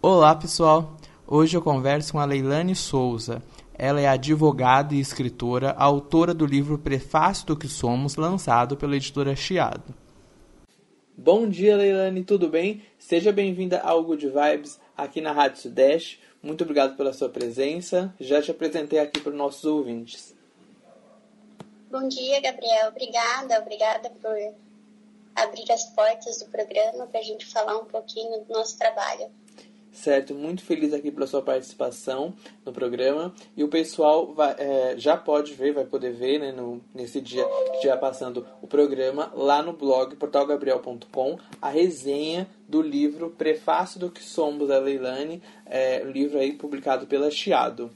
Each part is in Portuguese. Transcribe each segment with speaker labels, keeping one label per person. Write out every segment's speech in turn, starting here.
Speaker 1: Olá pessoal, hoje eu converso com a Leilane Souza. Ela é advogada e escritora, autora do livro Prefácio do que Somos, lançado pela editora Chiado. Bom dia, Leilane, tudo bem? Seja bem-vinda ao Good Vibes aqui na Rádio Sudeste. Muito obrigado pela sua presença. Já te apresentei aqui para os nossos ouvintes.
Speaker 2: Bom dia, Gabriel. Obrigada, obrigada por abrir as portas do programa para a gente falar um pouquinho do nosso trabalho
Speaker 1: certo? Muito feliz aqui pela sua participação no programa. E o pessoal vai, é, já pode ver, vai poder ver, né, no, nesse dia que estiver passando o programa, lá no blog portalgabriel.com, a resenha do livro Prefácio do que Somos, da Leilane, é, livro aí publicado pela Chiado.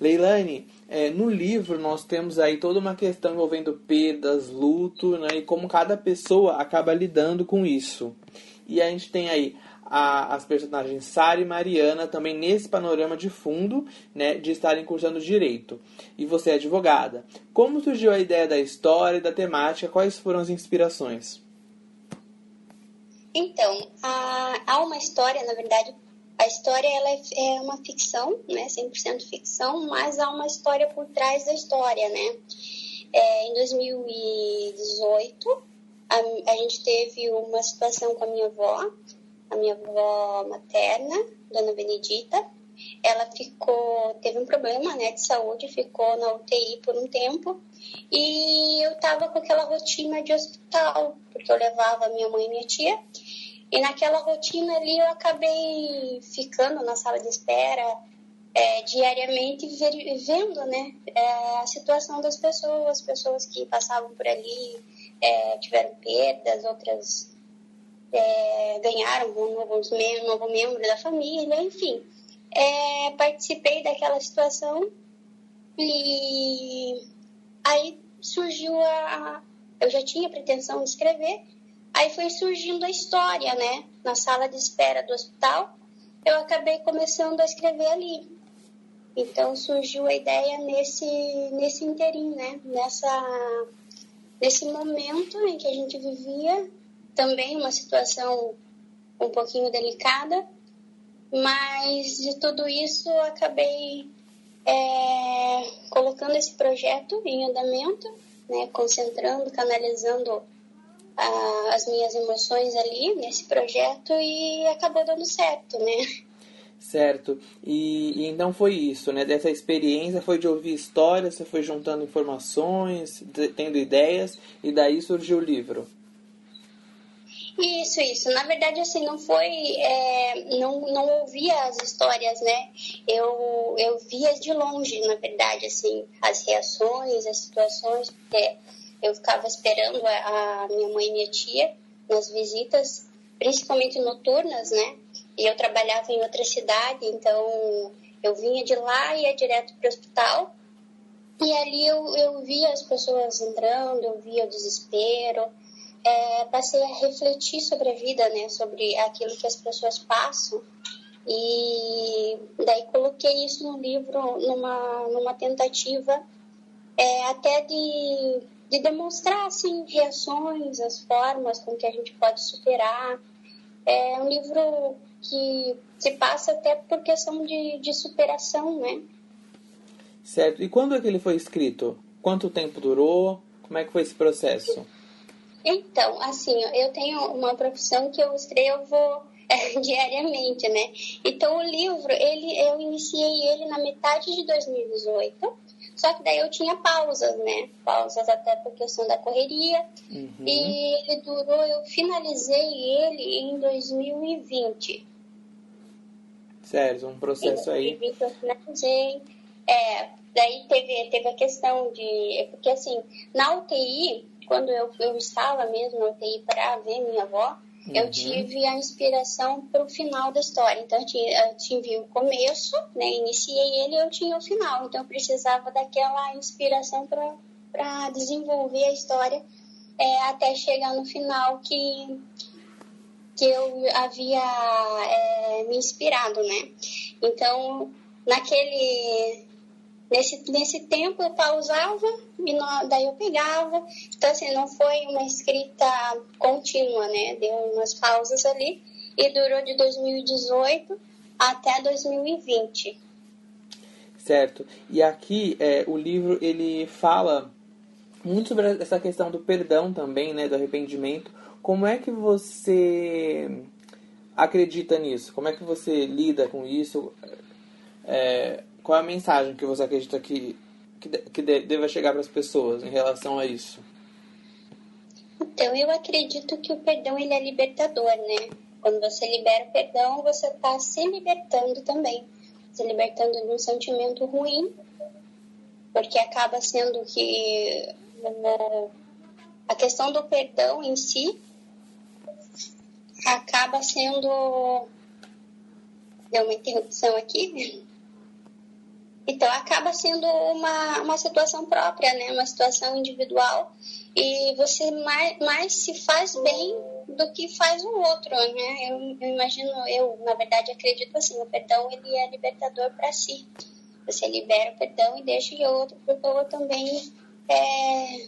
Speaker 1: Leilane, é, no livro nós temos aí toda uma questão envolvendo perdas, luto, né, e como cada pessoa acaba lidando com isso. E a gente tem aí a, as personagens Sara e Mariana também nesse panorama de fundo, né, de estarem cursando direito. E você é advogada. Como surgiu a ideia da história e da temática? Quais foram as inspirações?
Speaker 2: Então, há, há uma história, na verdade, a história ela é, é uma ficção, né, 100% ficção, mas há uma história por trás da história, né? É, em 2018, a, a gente teve uma situação com a minha avó, a minha avó materna, Dona Benedita, ela ficou, teve um problema, né, de saúde, ficou na UTI por um tempo e eu tava com aquela rotina de hospital, porque eu levava minha mãe e minha tia e naquela rotina ali eu acabei ficando na sala de espera é, diariamente vendo, né, é, a situação das pessoas, pessoas que passavam por ali é, tiveram perdas, outras é, ganharam um novo, novo membro da família, enfim. É, participei daquela situação e aí surgiu a. Eu já tinha pretensão de escrever, aí foi surgindo a história, né? Na sala de espera do hospital, eu acabei começando a escrever ali. Então surgiu a ideia nesse, nesse interim, né? Nessa, nesse momento em que a gente vivia também uma situação um pouquinho delicada, mas de tudo isso acabei é, colocando esse projeto em andamento, né, concentrando, canalizando a, as minhas emoções ali nesse projeto e acabou dando certo, né?
Speaker 1: Certo. E, e, então foi isso, né? Dessa experiência foi de ouvir histórias, você foi juntando informações, tendo ideias e daí surgiu o livro.
Speaker 2: Isso, isso. Na verdade, assim, não foi. É, não, não ouvia as histórias, né? Eu, eu via de longe, na verdade, assim, as reações, as situações, porque eu ficava esperando a, minha mãe e minha tia nas visitas, principalmente noturnas, né? E eu trabalhava em outra cidade, então eu vinha de lá e ia direto para o hospital. E ali eu, eu via as pessoas entrando, eu via o desespero é, passei a refletir sobre a vida, né, sobre aquilo que as pessoas passam e daí coloquei isso no livro numa, numa tentativa é, até de, de demonstrar assim, reações, as formas com que a gente pode superar. É um livro que se passa até por questão de, de superação, né?
Speaker 1: Certo. E quando é que ele foi escrito? Quanto tempo durou? Como é que foi esse processo?
Speaker 2: Então, assim, eu tenho uma profissão que eu escrevo é, diariamente, né? Então, o livro, ele, eu iniciei ele na metade de 2018, só que daí eu tinha pausas, né? Pausas até por questão da correria. Uhum. E ele durou, eu finalizei ele em 2020.
Speaker 1: Certo, um processo
Speaker 2: aí. eu finalizei. É, daí teve, teve a questão de. Porque assim, na UTI, quando eu, eu estava mesmo na UTI para ver minha avó, uhum. eu tive a inspiração para o final da história. Então, eu, tinha, eu tive o começo, né, iniciei ele e eu tinha o final. Então, eu precisava daquela inspiração para desenvolver a história é, até chegar no final que, que eu havia é, me inspirado, né? Então, naquele Nesse, nesse tempo eu pausava e daí eu pegava. Então, assim, não foi uma escrita contínua, né? Deu umas pausas ali e durou de 2018 até 2020.
Speaker 1: Certo. E aqui é, o livro ele fala muito sobre essa questão do perdão também, né, do arrependimento. Como é que você acredita nisso? Como é que você lida com isso? É, qual é a mensagem que você acredita que, que, que deva chegar para as pessoas em relação a isso?
Speaker 2: Então, eu acredito que o perdão ele é libertador, né? Quando você libera o perdão, você está se libertando também. Se libertando de um sentimento ruim, porque acaba sendo que a questão do perdão em si acaba sendo. Deu uma interrupção aqui. Então, acaba sendo uma, uma situação própria, né? uma situação individual, e você mais, mais se faz bem do que faz o outro. Né? Eu, eu imagino, eu, na verdade, acredito assim: o perdão ele é libertador para si. Você libera o perdão e deixa o outro, porque o outro também é,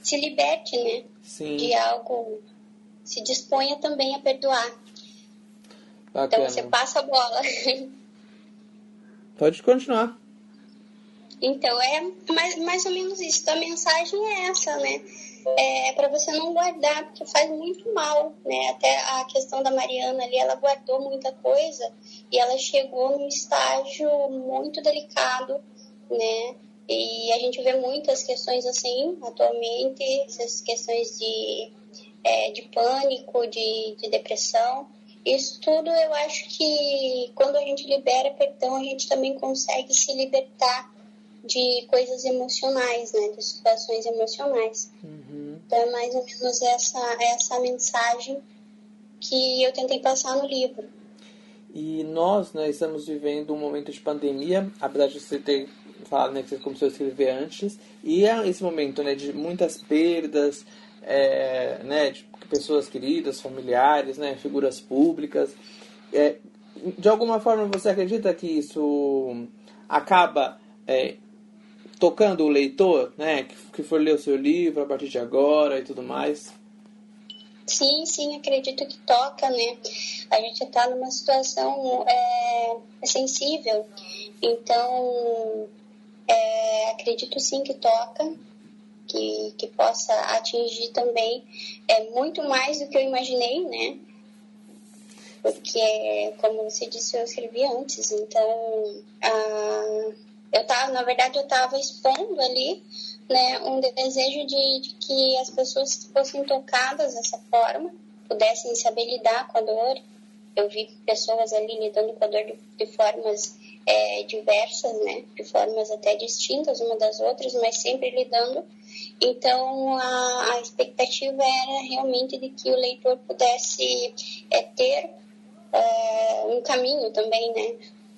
Speaker 2: se liberte né?
Speaker 1: Sim.
Speaker 2: de algo se disponha também a perdoar.
Speaker 1: Bacana.
Speaker 2: Então você passa a bola.
Speaker 1: Pode continuar.
Speaker 2: Então é mais, mais ou menos isso. Então, a mensagem é essa, né? É para você não guardar, porque faz muito mal, né? Até a questão da Mariana ali, ela guardou muita coisa e ela chegou num estágio muito delicado, né? E a gente vê muitas questões assim atualmente, essas questões de é, de pânico, de, de depressão. Isso tudo eu acho que quando a gente libera perdão, a gente também consegue se libertar de coisas emocionais, né? De situações emocionais.
Speaker 1: Uhum.
Speaker 2: Então é mais ou menos essa, essa mensagem que eu tentei passar no livro.
Speaker 1: E nós, né, estamos vivendo um momento de pandemia, apesar de você ter falado né, que você começou a escrever antes, e é esse momento né, de muitas perdas, é, né, de pessoas queridas, familiares, né, figuras públicas. É, de alguma forma você acredita que isso acaba é, tocando o leitor, né, que, que for ler o seu livro a partir de agora e tudo mais?
Speaker 2: Sim, sim, acredito que toca, né? A gente está numa situação é, sensível, então é, acredito sim que toca que, que possa atingir também é muito mais do que eu imaginei, né? Porque, como você disse, eu escrevi antes, então ah, eu tava, na verdade, eu estava expondo ali né, um desejo de, de que as pessoas fossem tocadas dessa forma, pudessem saber lidar com a dor. Eu vi pessoas ali lidando com a dor de, de formas é, diversas, né, de formas até distintas uma das outras, mas sempre lidando então, a, a expectativa era realmente de que o leitor pudesse é, ter é, um caminho também, né?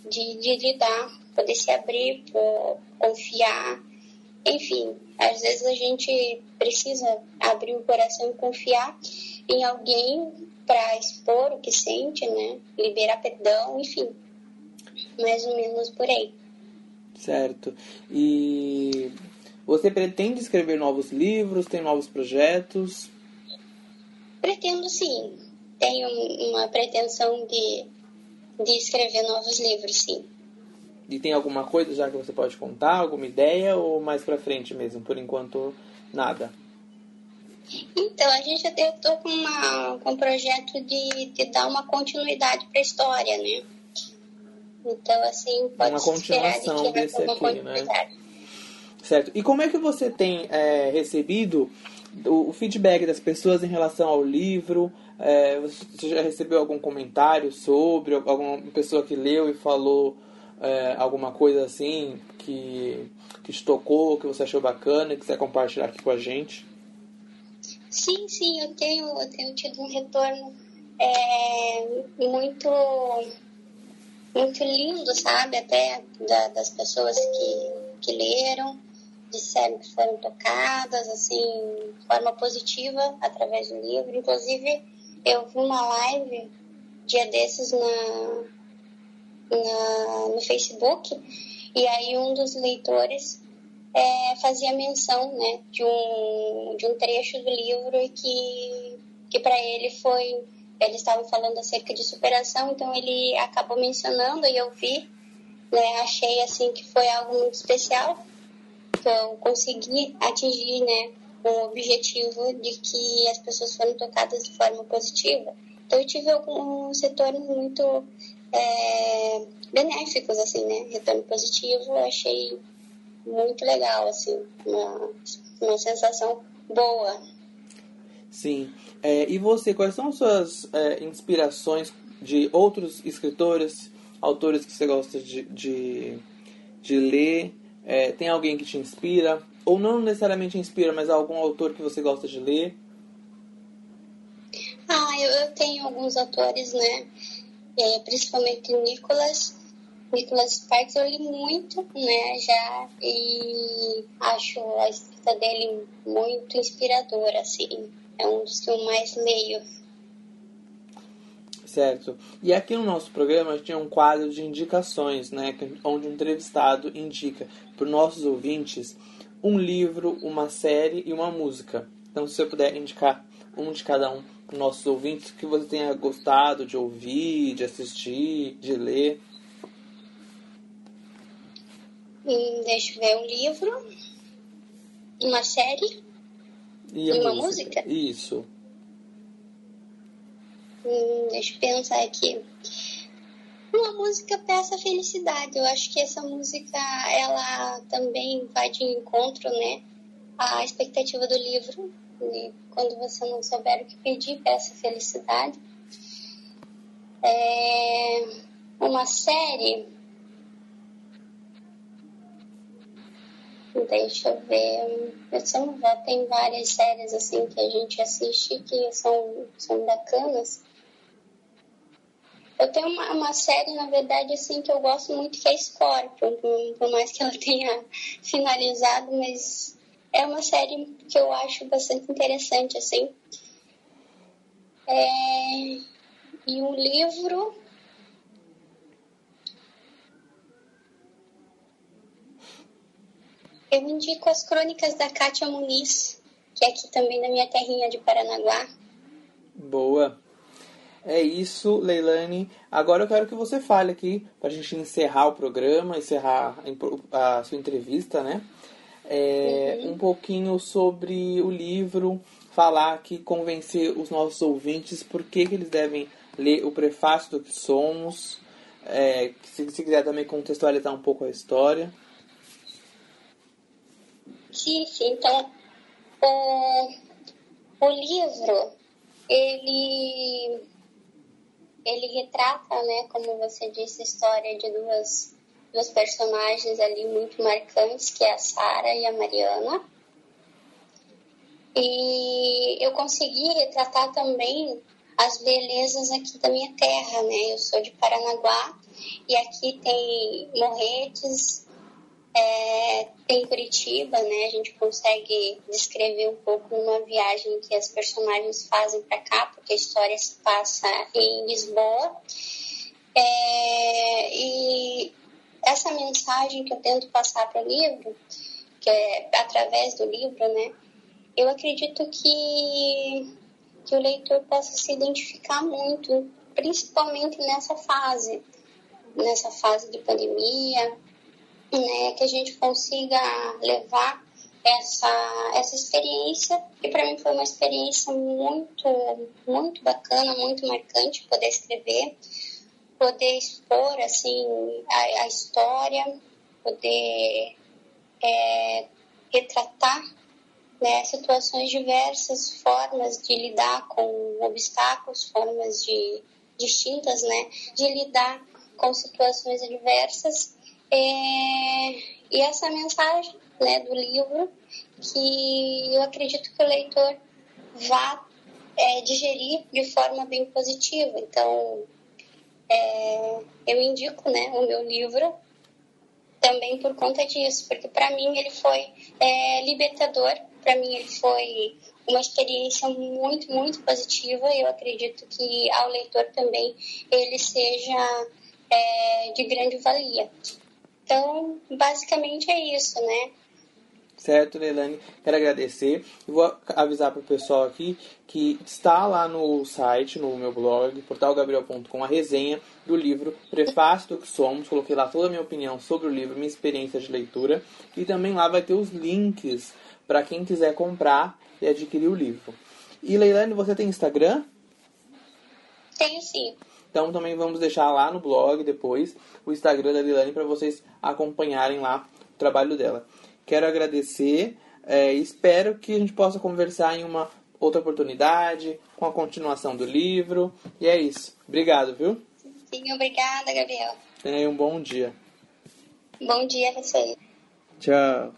Speaker 2: De, de lidar, poder se abrir, confiar. Enfim, às vezes a gente precisa abrir o coração e confiar em alguém para expor o que sente, né? Liberar perdão, enfim. Mais ou menos por aí.
Speaker 1: Certo. E você pretende escrever novos livros? Tem novos projetos?
Speaker 2: Pretendo sim. Tenho uma pretensão de, de escrever novos livros, sim.
Speaker 1: E tem alguma coisa já que você pode contar? Alguma ideia? Ou mais pra frente mesmo? Por enquanto, nada.
Speaker 2: Então, a gente eu tô com, uma, com um projeto de, de dar uma continuidade para a história, né? Então, assim, pode
Speaker 1: uma continuação de desse aqui, né? Certo. E como é que você tem é, recebido o, feedback das pessoas em relação ao livro? É, você já recebeu algum comentário sobre alguma pessoa que leu e falou é, alguma coisa assim que, que te tocou, que você achou bacana e quiser compartilhar aqui com a gente?
Speaker 2: Sim, sim, eu tenho, eu tenho tido um retorno é, muito muito lindo, sabe? Até da, das pessoas que, que leram disseram que foram tocadas, assim, de forma positiva através do livro. Inclusive, eu vi uma live dia desses na, na no Facebook e aí um dos leitores é, fazia menção, né, de um, de um trecho do livro e que, que para ele foi eles estavam falando acerca de superação, então ele acabou mencionando e eu vi, né, achei assim que foi algo muito especial, que eu consegui atingir, né, um objetivo de que as pessoas foram tocadas de forma positiva. Então eu tive alguns retornos muito é, benéficos, assim, né, retorno positivo, eu achei muito legal, assim, uma, uma sensação boa.
Speaker 1: Sim. É, e você, quais são as suas é, inspirações de outros escritores, autores que você gosta de, de, de ler? É, tem alguém que te inspira? Ou não necessariamente inspira, mas algum autor que você gosta de ler?
Speaker 2: Ah, eu, eu tenho alguns autores, né? É, principalmente o Nicholas. Nicholas Sparks eu li muito, né, já, e acho a escrita dele muito inspiradora, assim é um dos que eu mais leio.
Speaker 1: Certo. E aqui no nosso programa tinha um quadro de indicações, né, onde o entrevistado indica para os nossos ouvintes um livro, uma série e uma música. Então, se você puder indicar um de cada um para os nossos ouvintes que você tenha gostado de ouvir, de assistir, de ler.
Speaker 2: Hum, deixa eu ver um livro, uma série
Speaker 1: e,
Speaker 2: uma música? música?
Speaker 1: Isso.
Speaker 2: Hum, deixa eu pensar aqui. Uma música peça felicidade. Eu acho que essa música ela também vai de encontro, né, à expectativa do livro. E quando você não souber o que pedir, peça felicidade. É uma série Deixa eu ver. Eu já tem várias séries assim que a gente assiste que são, são bacanas. Eu tenho uma, uma série, na verdade, assim, que eu gosto muito, que é Scorpion, por mais que ela tenha finalizado, mas é uma série que eu acho bastante interessante, assim. É... E um livro Eu indico as crônicas da Kátia Muniz, que é aqui também na minha terrinha de Paranaguá.
Speaker 1: Boa. É isso, Leilane. Agora eu quero que você fale aqui, para a gente encerrar o programa, encerrar a sua entrevista, né? É, uhum. Um pouquinho sobre o livro, falar aqui, convencer os nossos ouvintes por que, que eles devem ler o prefácio do que somos. É, se, se quiser também contextualizar um pouco a história.
Speaker 2: Sim, sim. Então, o, o livro, ele, ele retrata, né, como você disse, a história de duas, duas personagens ali muito marcantes, que é a Sara e a Mariana. E eu consegui retratar também as belezas aqui da minha terra, né? Eu sou de Paranaguá e aqui tem morretes, é, tem Curitiba, né? A gente consegue descrever um pouco uma viagem que as personagens fazem para cá, porque a história se passa em Lisboa. É, e essa mensagem que eu tento passar para o livro, que é através do livro, né? Eu acredito que, que o leitor possa se identificar muito, principalmente nessa fase, nessa fase de pandemia, né, que a gente consiga levar essa, essa experiência, que para mim foi uma experiência muito, muito bacana, muito marcante poder escrever, poder expor assim a, a história, poder é, retratar né, situações diversas, formas de lidar com obstáculos, formas de distintas, né, de lidar com situações adversas é, e essa mensagem né, do livro, que eu acredito que o leitor vá é, digerir de forma bem positiva. Então, é, eu indico né, o meu livro também por conta disso, porque para mim ele foi é, libertador, para mim ele foi uma experiência muito, muito positiva. Eu acredito que ao leitor também ele seja é, de grande valia. Então, basicamente é isso, né?
Speaker 1: Certo, Leilani? Quero agradecer. E vou avisar para o pessoal aqui que está lá no site, no meu blog, portalgabriel.com, a resenha do livro Prefácio do que Somos. Coloquei lá toda a minha opinião sobre o livro, minha experiência de leitura. E também lá vai ter os links para quem quiser comprar e adquirir o livro. E Leilani, você tem Instagram?
Speaker 2: Tenho sim.
Speaker 1: Então também vamos deixar lá no blog depois o Instagram da Leilani para vocês acompanharem lá o trabalho dela. Quero agradecer é, espero que a gente possa conversar em uma outra oportunidade, com a continuação do livro. E é isso. Obrigado, viu?
Speaker 2: Sim, obrigada, Gabriel.
Speaker 1: Tenha um bom dia.
Speaker 2: Bom dia a você.
Speaker 1: Tchau.